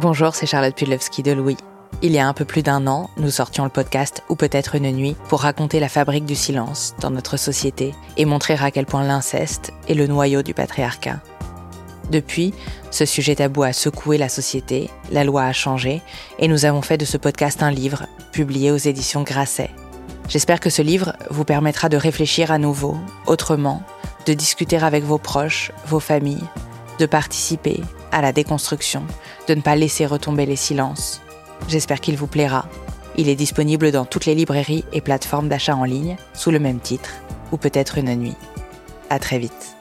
Bonjour, c'est Charlotte Pudlowski de Louis. Il y a un peu plus d'un an, nous sortions le podcast Ou peut-être une nuit pour raconter la fabrique du silence dans notre société et montrer à quel point l'inceste est le noyau du patriarcat. Depuis, ce sujet tabou a secoué la société, la loi a changé et nous avons fait de ce podcast un livre, publié aux éditions Grasset. J'espère que ce livre vous permettra de réfléchir à nouveau, autrement, de discuter avec vos proches, vos familles, de participer à la déconstruction, de ne pas laisser retomber les silences. J'espère qu'il vous plaira. Il est disponible dans toutes les librairies et plateformes d'achat en ligne sous le même titre, ou peut-être une nuit. À très vite.